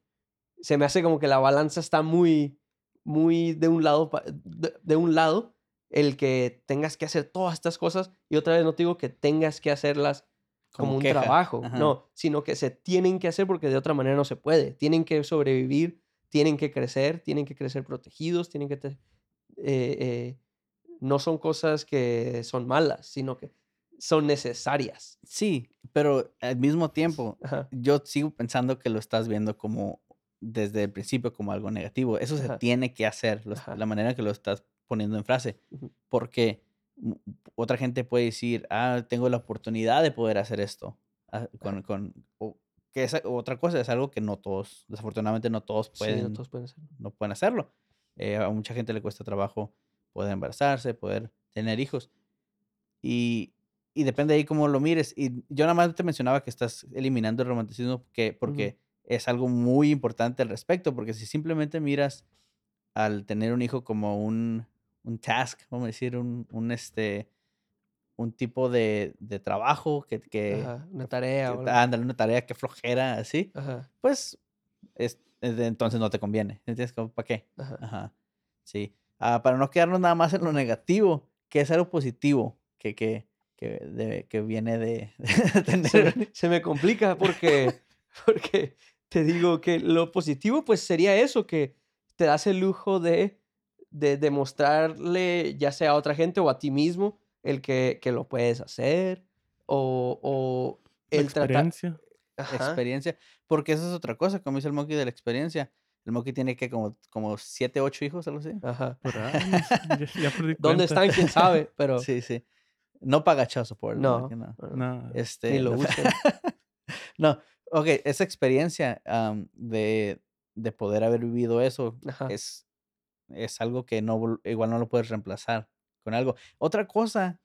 se me hace como que la balanza está muy, muy de un lado, de, de un lado, el que tengas que hacer todas estas cosas. Y otra vez no te digo que tengas que hacerlas como, un queja. trabajo, Ajá. no, sino que se tienen que hacer porque de otra manera no se puede. Tienen que sobrevivir, tienen que crecer, tienen que crecer protegidos, tienen que... te- eh, eh, no son cosas que son malas, sino que son necesarias. Sí, pero al mismo tiempo, Ajá, yo sigo pensando que lo estás viendo como desde el principio como algo negativo. Eso se tiene que hacer, la manera que lo estás poniendo en frase. Porque otra gente puede decir, ah, tengo la oportunidad de poder hacer esto. ah, Con, con, o- que es otra cosa, es algo que no todos, desafortunadamente no todos Sí, pueden, no todos pueden hacerlo. no pueden hacerlo. Eh, a mucha gente le cuesta trabajo poder embarazarse, poder tener hijos. Y, y depende ahí cómo lo mires. Y yo nada más te mencionaba que estás eliminando el romanticismo porque, porque es algo muy importante al respecto, porque si simplemente miras al tener un hijo como un, un task, vamos a decir, un, un, este, un tipo de, de trabajo que, que, Ajá, una tarea. que- ándale, una tarea que flojera, así, Ajá, pues es, de- entonces no te conviene. ¿Entiendes? ¿Para qué? ajá. Ajá. Sí. Ah, para no quedarnos nada más en lo negativo, que es algo positivo que, que, que, de- que viene de, de tener. se, me, se me complica porque, porque te digo que lo positivo pues sería eso, que te das el lujo de, de demostrarle ya sea a otra gente o a ti mismo el que, que lo puedes hacer o, o el tratar... experiencia. Ajá, experiencia. Porque eso es otra cosa, como dice el Monkey de la experiencia. El Monkey tiene que como, como siete, ocho hijos, algo así. ajá. Ya, ya perdí ¿Dónde están? ¿Quién sabe? Pero Sí, sí. No paga child support. el no, Monkey, no. no, Este, ni lo no, busquen. no, ok, esa experiencia am, de, de poder haber vivido eso Ajá, es, es algo que no, igual no lo puedes reemplazar con algo. Otra cosa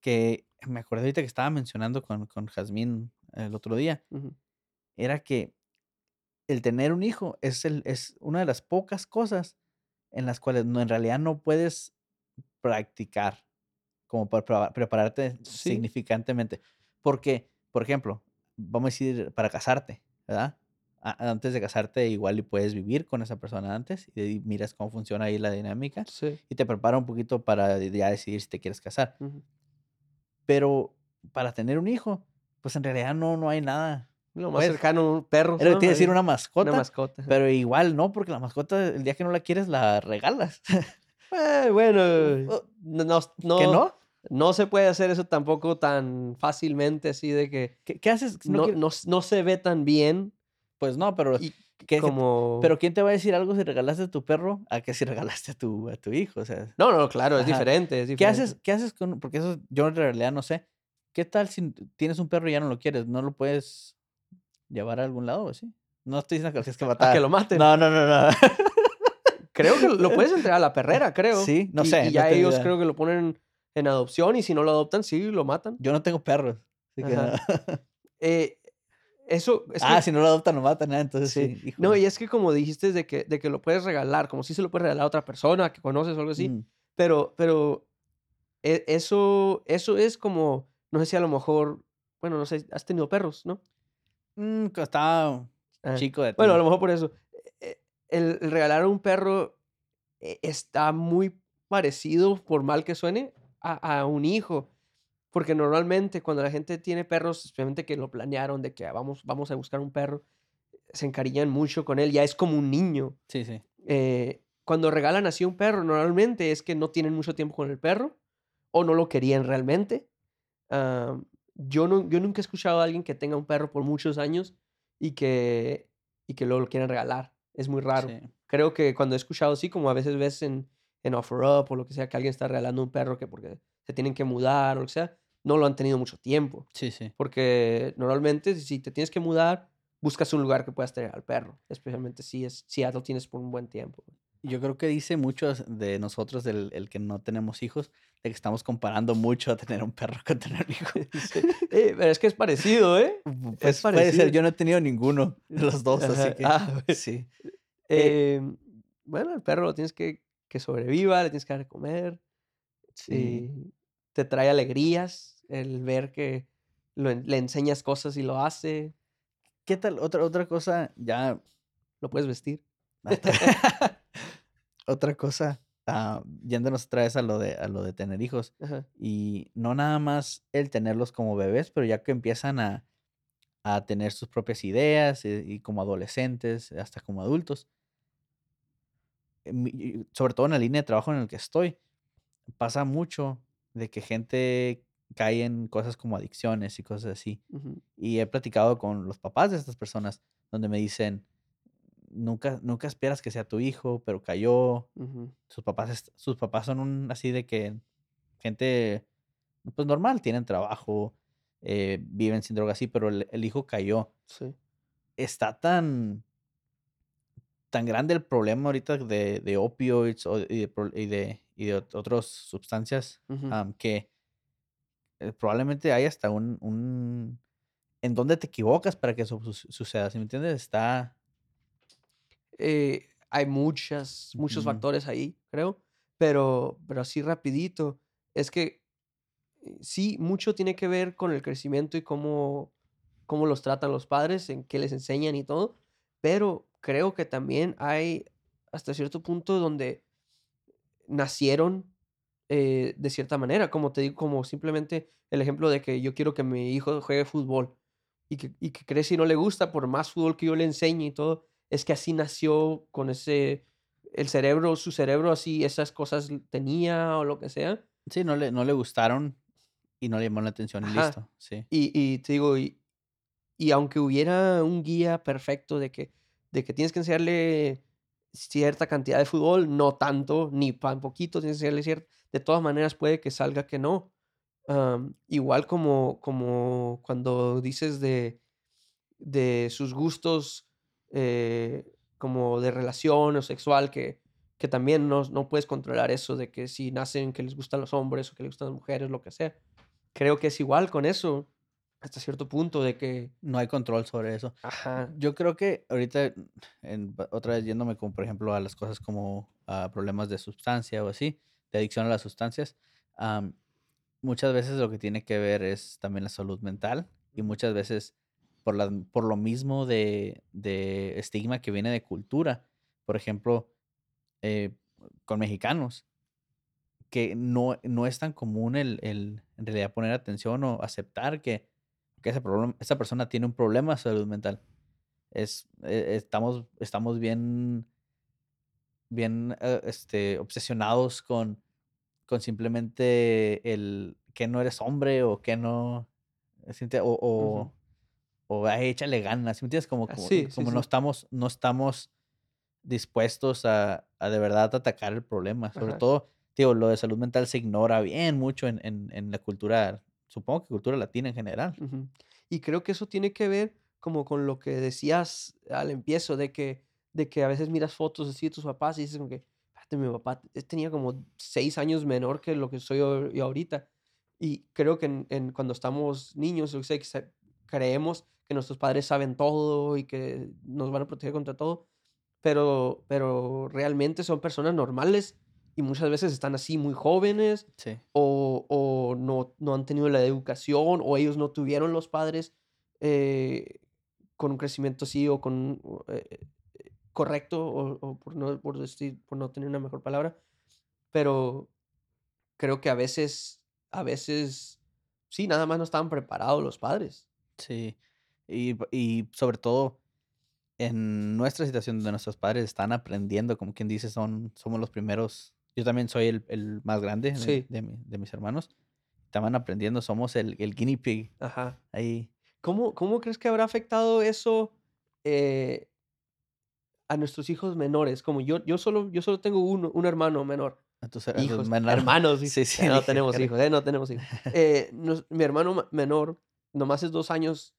que me acordé ahorita que estaba mencionando con, con Jazmín el otro día, era que el tener un hijo es, el, es una de las pocas cosas en las cuales no, en realidad no puedes practicar como para prepara- prepararte Sí. significantemente. Porque, por ejemplo, vamos a decir, para casarte, ¿verdad? Antes de casarte, igual y puedes vivir con esa persona antes y miras cómo funciona ahí la dinámica sí, y te prepara un poquito para ya decidir si te quieres casar. ujú. Pero para tener un hijo, pues en realidad no, no hay nada. Lo más Pues, cercano, perros. Era ¿no? te iba a decir una mascota, Una mascota. pero igual no, porque la mascota, el día que no la quieres, la regalas. Eh, bueno, Oh, no, no, ¿Que no? No se puede hacer eso tampoco tan fácilmente, así de que ¿Qué, qué haces? no, no, no se ve tan bien Pues no, pero, y ¿qué- qué- como... pero ¿quién te va a decir algo si regalaste a tu perro a que si regalaste a tu, a tu hijo? O sea, No, no, claro, es diferente, es ¿qué haces, ¿qué haces con...? Porque eso yo en realidad no sé. ¿Qué tal si tienes un perro y ya no lo quieres? ¿No lo puedes llevar a algún lado o así? No estoy diciendo que lo tienes que A matar. que lo maten. No, no, no, no. Creo que lo puedes entregar a la perrera, creo. Sí, no Y- sé, Y no ya ellos idea. creo que lo ponen en adopción y si no lo adoptan, sí, lo matan. Yo no tengo perros. Así que no. Eh, eso es ah, que- si no lo adoptan, lo matan. ah, Entonces Sí. sí. No, y es que como dijiste de que, de que lo puedes regalar, como si se lo puedes regalar a otra persona que conoces o algo así, Mm, pero, pero e- eso, eso es como, no sé si a lo mejor, bueno, no sé, has tenido perros, ¿no? mm, estaba Ah, chico de Bueno, a ti. lo mejor por eso. El, el regalar un perro eh, está muy parecido, por mal que suene, a, a un hijo. Porque normalmente cuando la gente tiene perros, especialmente que lo planearon de que "Ah, vamos, vamos a buscar un perro, se encariñan mucho con él, ya es como un niño. Sí, sí. Eh, cuando regalan así un perro, normalmente es que no tienen mucho tiempo con el perro o no lo querían realmente. Am, yo, no, yo nunca he escuchado a alguien que tenga un perro por muchos años y que, y que luego lo quieran regalar. Es muy raro. sí. Creo que cuando he escuchado así, como a veces ves en, en OfferUp o lo que sea, que alguien está regalando un perro que porque se tienen que mudar o lo que sea, no lo han tenido mucho tiempo. Sí, sí. Porque normalmente si te tienes que mudar, buscas un lugar que puedas tener al perro. Especialmente si, es, si ya lo tienes por un buen tiempo. Yo creo que dice mucho de nosotros, el, el que no tenemos hijos, de que estamos comparando mucho a tener un perro con tener un hijo. Sí. Eh, pero es que es parecido, ¿eh? Pues puede parecido. ser, yo no he tenido ninguno de los dos, Ajá, así que ah, sí. Eh, bueno, el perro lo tienes que que sobreviva, le tienes que dar de comer. Sí. Te trae alegrías el ver que lo le enseñas cosas y lo hace. ¿Qué tal? Otra, otra cosa, ya. Lo puedes vestir. otra cosa, ah, yéndonos otra vez a lo, de, a lo de tener hijos. Ajá. Y no nada más el tenerlos como bebés, pero ya que empiezan a, a tener sus propias ideas y, y como adolescentes, hasta como adultos. eh, sobre todo en la línea de trabajo en el que estoy, pasa mucho de que gente cae en cosas como adicciones y cosas así. Y he platicado con los papás de estas personas donde me dicen, nunca, nunca esperas que sea tu hijo, pero cayó. Sus papás, sus papás son un, así de que gente, pues normal, tienen trabajo, eh, viven sin droga así, pero el, el hijo cayó. Sí. Está tan, tan grande el problema ahorita de, de opioids o- y, de, pro- y de, y de ot- otras sustancias ujú. am, que eh, probablemente hay hasta un, un... en dónde te equivocas para que eso su- suceda, ¿sí me entiendes? Está... Eh, hay muchas, muchos Ujú. factores ahí, creo. Pero, pero así rapidito. Es que eh, sí, mucho tiene que ver con el crecimiento y cómo, cómo los tratan los padres, en qué les enseñan y todo. Pero creo que también hay hasta cierto punto donde nacieron eh, de cierta manera. Como te digo, como simplemente el ejemplo de que yo quiero que mi hijo juegue fútbol y que, y que crece y no le gusta por más fútbol que yo le enseñe y todo, es que así nació con ese, el cerebro, su cerebro así, esas cosas tenía o lo que sea. Sí, no le, no le gustaron y no le llamó la atención y listo, sí. Y, y te digo, y, y aunque hubiera un guía perfecto de que, de que tienes que enseñarle cierta cantidad de fútbol, no tanto, ni tan poquito, de todas maneras puede que salga que no. Am, igual como, como cuando dices de, de sus gustos eh, como de relación o sexual, que, que también no, no puedes controlar eso de que si nacen que les gustan los hombres o que les gustan las mujeres, lo que sea. Creo que es igual con eso, hasta cierto punto, de que... No hay control sobre eso. Ajá. Yo creo que ahorita, en- otra vez yéndome como por ejemplo a las cosas como a problemas de sustancia o así, de adicción a las sustancias, am, muchas veces lo que tiene que ver es también la salud mental y muchas veces por, la, por lo mismo de, de estigma que viene de cultura. Por ejemplo, eh, con mexicanos, que no, no es tan común el, el en realidad poner atención o aceptar que, que ese problema, esa persona tiene un problema de salud mental. Es, eh, estamos, estamos bien, bien eh, este, obsesionados con, con simplemente el que no eres hombre o que no. ¿sí enti- O, o, o "Ay, échale ganas. ¿sí me entiendes? Como, Ah, como, sí, sí, como no estamos, no estamos dispuestos a, a de verdad atacar el problema. Sobre Ajá. todo, digo, lo de salud mental se ignora bien mucho en, en, en la cultura, supongo que cultura latina en general. Y creo que eso tiene que ver como con lo que decías al empiezo, de que, de que a veces miras fotos así de tus papás y dices como que, "Espérate, mi papá tenía como seis años menor que lo que soy yo, yo ahorita. Y creo que en, cuando estamos niños, o sea, que se- creemos que nuestros padres saben todo y que nos van a proteger contra todo, pero, pero realmente son personas normales y muchas veces están así muy jóvenes Sí. o, o no, no han tenido la educación o ellos no tuvieron los padres eh, con un crecimiento así o con eh, eh, correcto o, o por no por decir por no tener una mejor palabra pero creo que a veces a veces sí nada más no estaban preparados los padres Sí. Y, y sobre todo en nuestra situación donde nuestros padres están aprendiendo, como quien dice, son, somos los primeros. Yo también soy el, el más grande de, Sí. de de mis hermanos. Estaban aprendiendo, somos el, el guinea pig. ajá Ahí. cómo cómo crees que habrá afectado eso eh, a nuestros hijos menores como yo yo solo yo solo tengo uno un hermano menor A tus, a Hijos, menor- hermanos. Sí, sí. Eh, no dije, tenemos hijos, eh, no tenemos hijos. Eh, mi hermano ma- menor, nomás es dos años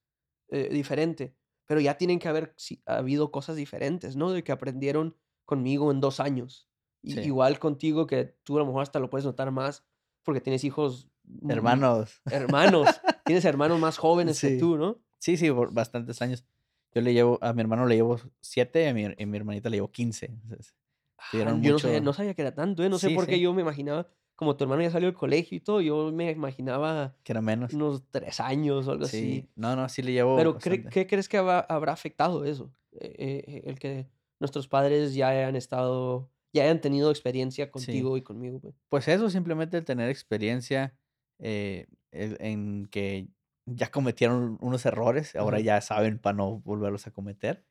eh, diferente, pero ya tienen que haber si- habido cosas diferentes, ¿no? De que aprendieron conmigo en dos años. Y, Sí. Igual contigo, que tú a lo mejor hasta lo puedes notar más porque tienes hijos. Hermanos. Hermanos. tienes hermanos más jóvenes que Sí. tú, ¿no? Sí, sí, por bastantes años. Yo le llevo, a mi hermano le llevo siete y a mi, a mi hermanita le llevo quince. Entonces, Ah, yo no sabía, mucho- no sabía que era tanto, ¿eh? No sé Sí, por qué yo me imaginaba, como tu hermano ya salió del colegio y todo, yo me imaginaba que era menos. unos tres años o algo así. Sí. No, no, sí le llevo. Pero cre-. ¿qué crees que habrá, habrá afectado eso? Eh, eh, el que nuestros padres ya hayan estado, ya hayan tenido experiencia contigo y conmigo. pues. Pues eso, simplemente el tener experiencia eh, en que ya cometieron unos errores, ahora Ajá. ya saben para no volverlos a cometer.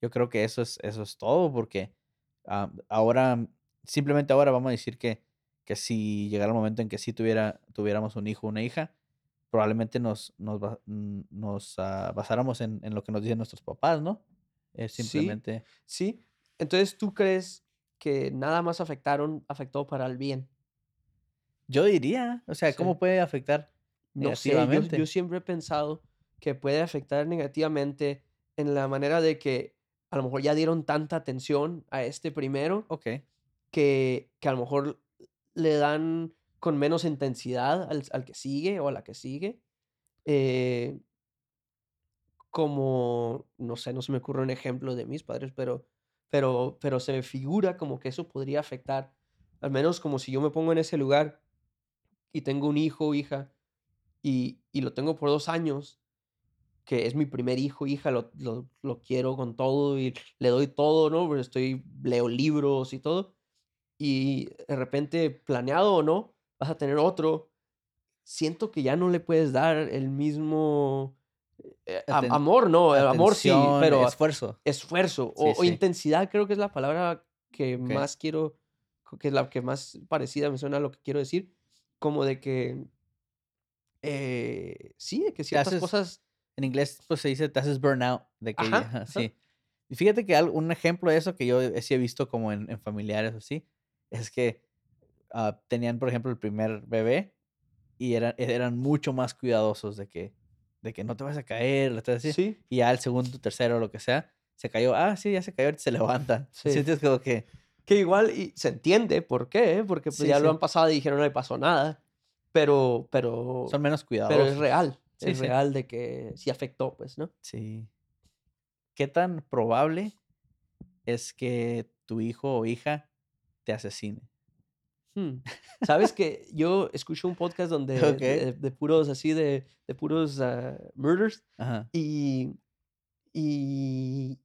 Yo creo que eso es, eso es todo, porque ah, ahora, simplemente ahora vamos a decir que, que si llegara el momento en que sí tuviera, tuviéramos un hijo o una hija, probablemente nos, nos, nos ah, basáramos en, en lo que nos dicen nuestros papás, ¿no? Es Sí. simplemente... Sí. Entonces, ¿tú crees que nada más afectaron, afectó para el bien? Yo diría, o sea, Sí. ¿cómo puede afectar No sé, yo, siempre he pensado que puede afectar negativamente en la manera de que a lo mejor ya dieron tanta atención a este primero Ok. que, que a lo mejor le dan con menos intensidad al, al que sigue o a la que sigue. eh, como, no sé, no se me ocurre un ejemplo de mis padres, pero, pero, pero se me figura como que eso podría afectar, al menos como si yo me pongo en ese lugar y tengo un hijo o hija y, y lo tengo por dos años, que es mi primer hijo, hija, lo, lo, lo quiero con todo y le doy todo, ¿no? Porque estoy, leo libros y todo. Y de repente, planeado o no, vas a tener otro. Siento que ya no le puedes dar el mismo Aten- amor, no, el amor sí, pero esfuerzo. esfuerzo Sí, o, o sí. intensidad creo que es la palabra que Ok. más quiero, que es la que más parecida me suena a lo que quiero decir, como de que, eh, sí, de que ciertas haces cosas, En inglés, pues se dice, te haces burnout. De que, Ajá, ajá, ajá. sí. Y fíjate que un ejemplo de eso que yo sí he visto como en, en familiares o así, es que ah, tenían, por ejemplo, el primer bebé y eran, eran mucho más cuidadosos de que, de que no te vas a caer, le estás así. sí, Y ya el segundo, tercero, lo que sea, se cayó. Ah, sí, ya se cayó, se levanta. Sí. Sientes como que, que igual y se entiende por qué, ¿eh? porque pues, Sí, ya lo han pasado y dijeron no le pasó nada, pero, pero, son menos cuidadosos. pero es real, es real de que sí afectó, pues, ¿no? Sí. ¿Qué tan probable es que tu hijo o hija te asesine? Hmm. Sabes que yo escucho un podcast donde de, de puros así de, de puros ah, murders Ajá. y y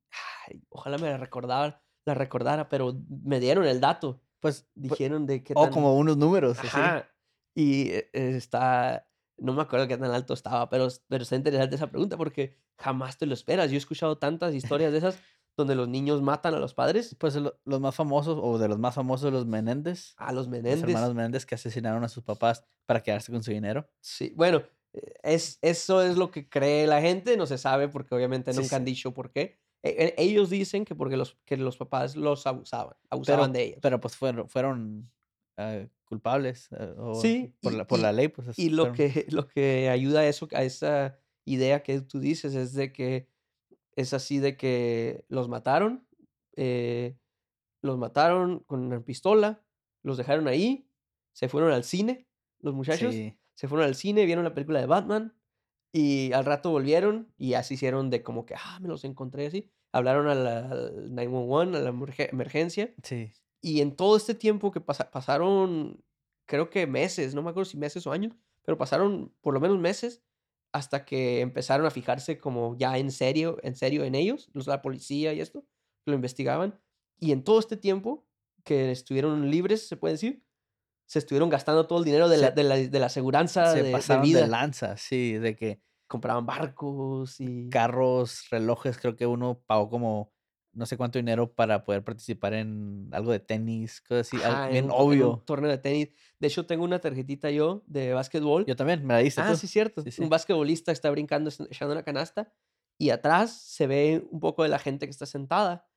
ay, ojalá me la recordara, la recordara, pero me dieron el dato, Pues, pu- dijeron de qué o tan como unos números. así. Ajá. Y eh, está no me acuerdo qué tan alto estaba, pero pero está interesante esa pregunta porque jamás te lo esperas. Yo he escuchado tantas historias de esas donde los niños matan a los padres. Pues lo- los más famosos, o de los más famosos, los Menéndez. A los Los Menéndez. hermanos Menéndez que asesinaron a sus papás para quedarse con su dinero. Sí, bueno, eh, es, eso es lo que cree la gente, no se sabe porque obviamente Sí, nunca han sí. dicho por qué. E- e- ellos dicen que porque los, que los papás los abusaban, abusaban de ellos. Pero pues fueron, fueron ah, culpables. eh, o Sí, Por, y- la, por y- la ley, pues. Y lo fueron- que, lo que ayuda a eso, a esa idea que tú dices, es de que es así de que los mataron, eh, los mataron con una pistola, los dejaron ahí, se fueron al cine, los muchachos, Sí, se fueron al cine, vieron la película de Batman y al rato volvieron y así hicieron de como que, ah, me los encontré así. Hablaron a la, al 911, a la emerge- emergencia sí. y en todo este tiempo que pasa- pasaron, creo que meses, no me acuerdo si meses o años, pero pasaron por lo menos meses hasta que empezaron a fijarse como ya en serio, en serio en ellos, los, la policía y esto, que lo investigaban. Y en todo este tiempo que estuvieron libres, se puede decir, se estuvieron gastando todo el dinero de la, de la, de la aseguranza Se de, de vida. de lanza, sí, de que Compraban barcos y... carros, relojes, creo que uno pagó como no sé cuánto dinero para poder participar en algo de tenis, cosas así, Ajá, en bien un to- en un obvio. torneo de tenis. De hecho, tengo una tarjetita yo de básquetbol. Yo también, me la diste Ah, tú. sí, cierto. Sí, sí. Un basquetbolista está brincando, echando una canasta. Y atrás se ve un poco de la gente que está sentada.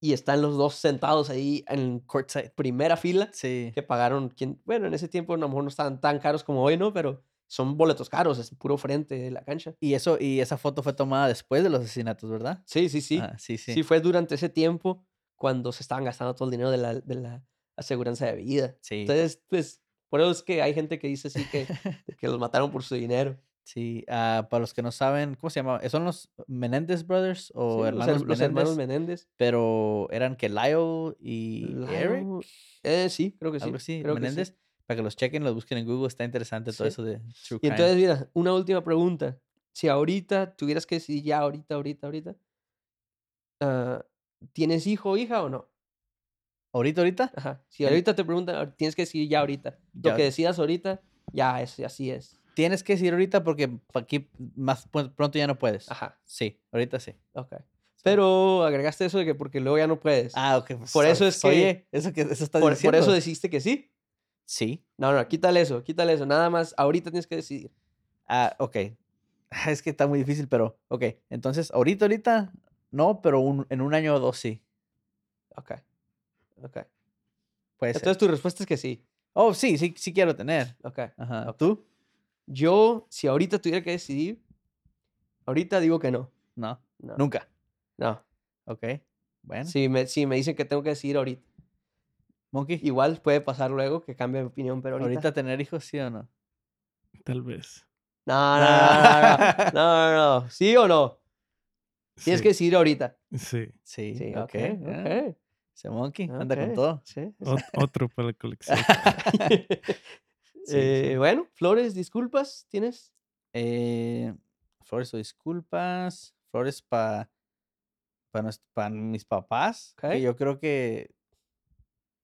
Y están los dos sentados ahí en Courtside. primera fila. Sí. Que pagaron, quien, bueno, en ese tiempo a lo mejor no estaban tan caros como hoy, ¿no? Pero son boletos caros, es puro frente de la cancha. Y eso, y esa foto fue tomada después de los asesinatos, ¿verdad? Sí, sí, sí. Ah, sí, sí. sí. fue durante ese tiempo cuando se estaban gastando todo el dinero de la, de la aseguranza de vida. Sí. Entonces, pues, por eso es que hay gente que dice así que, que los mataron por su dinero. Sí, ah, para los que no saben, ¿cómo se llama? ¿Son los Menéndez Brothers Sí, o los, hermanos her- los hermanos Menéndez? Menéndez. Pero eran que Lyle y Eric, Lyle, Eh, sí, creo que sí. algo así, creo que sí. Para que los chequen, los busquen en Google, está interesante todo Sí. eso de True Y Crime. entonces, mira, una última pregunta. Si ahorita tuvieras que decidir ya, ahorita, ahorita, ahorita, ah, ¿tienes hijo o hija o no? ¿Ahorita, ahorita? Ajá. Si ahorita te preguntan, "Ah, tienes que decidir ya ahorita. Lo Ya que decidas ahorita, ya es, así es. Tienes que decir ahorita porque aquí más pronto ya no puedes. Ajá, Sí, ahorita sí. ok. Pero agregaste eso de que porque luego ya no puedes. Ah, ok. pues, Por so- eso es que- Oye, eso, que, eso está por, por diciendo. eso decidiste que sí. Sí. No, no, quítale eso, quítale eso. Nada más, ahorita tienes que decidir. Ah, ok. Ah, Es que está muy difícil, pero ok. Entonces, ahorita, ahorita, no, pero un- en un año o dos sí. Ok, ok. Puede ser. Entonces tu respuesta es que sí. Oh, sí, sí, sí quiero tener. Ok. Ajá. Ok. ¿Tú? Yo, si ahorita tuviera que decidir, ahorita digo que no. No. No. Nunca. No. Ok. Bueno. Si me, si me dicen que tengo que decidir ahorita. Monkey. Igual puede pasar luego que cambie de opinión, pero ahorita. ahorita. tener hijos, sí o no? Tal vez. No, no, no, no, no, no, no. ¿Sí o no? Tienes Sí, que decidir ahorita. Sí. Sí. Sí, ok. ok, ah, ok. Ese Monkey anda con todo. Sí. Ot- otro para la colección. Sí, Eh, sí. Bueno, Flores, disculpas, ¿tienes? Eh, flores o disculpas. Flores para para mis papás. Que yo creo que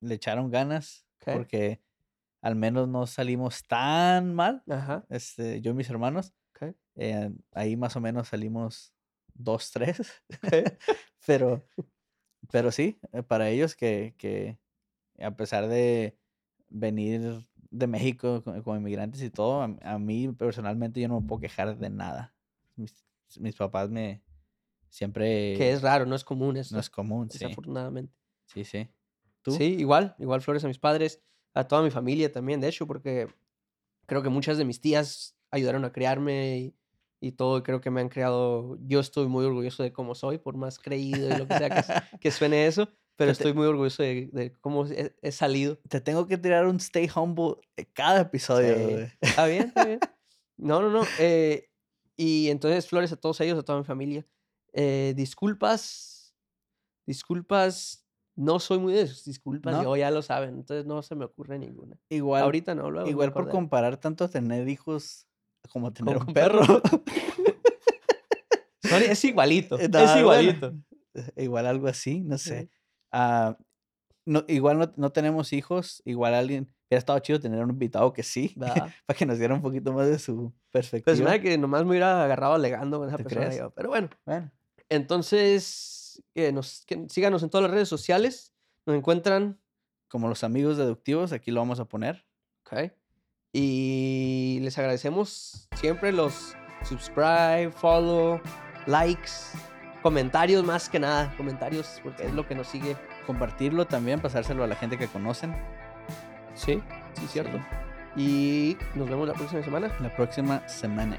le echaron ganas. Porque al menos no salimos tan mal. Ajá. Este, yo y mis hermanos. Eh, ahí más o menos salimos dos, tres. pero, pero sí, eh, para ellos que, que a pesar de venir de México co- como, inmigrantes y todo, a, a mí personalmente yo no me puedo quejar de nada. Mis, mis papás me siempre... Que es raro, no es común eso. No es común, sí. Desafortunadamente. Sí, sí. ¿Tú? Sí, igual, igual flores a mis padres, a toda mi familia también, de hecho, porque creo que muchas de mis tías ayudaron a criarme y, y todo, creo que me han creado, yo estoy muy orgulloso de cómo soy, por más creído y lo que sea que, que suene eso, pero estoy muy orgulloso de, de cómo he, he salido. Te tengo que tirar un stay humble cada episodio. Sí. Está bien, está bien. No, no, no. eh, y entonces, flores a todos ellos, a toda mi familia. Eh, disculpas, disculpas, no soy muy de sus disculpas, ¿No? yo ya lo saben, entonces no se me ocurre ninguna. Igual, Ahorita no, luego igual por comparar tanto tener hijos como tener Como un perro. perro. Sorry, es igualito, Eh, es no, bueno, igualito. Igual algo así, no sé. Ah, no, igual no, no tenemos hijos, igual alguien, hubiera estado chido tener un invitado que sí, para que nos diera un poquito más de su perspectiva. Pues me da que nomás me hubiera agarrado alegando con esa ¿Te persona yo, Pero bueno, Bueno, entonces, nos que síganos en todas las redes sociales. Nos encuentran, Como los amigos deductivos, aquí lo vamos a poner. ¿ok? Y les agradecemos siempre los subscribe, follow, likes, comentarios más que nada, comentarios porque es lo que nos sigue. Compartirlo también, pasárselo a la gente que conocen. Sí, sí, cierto. Y nos vemos la próxima semana. La próxima semana.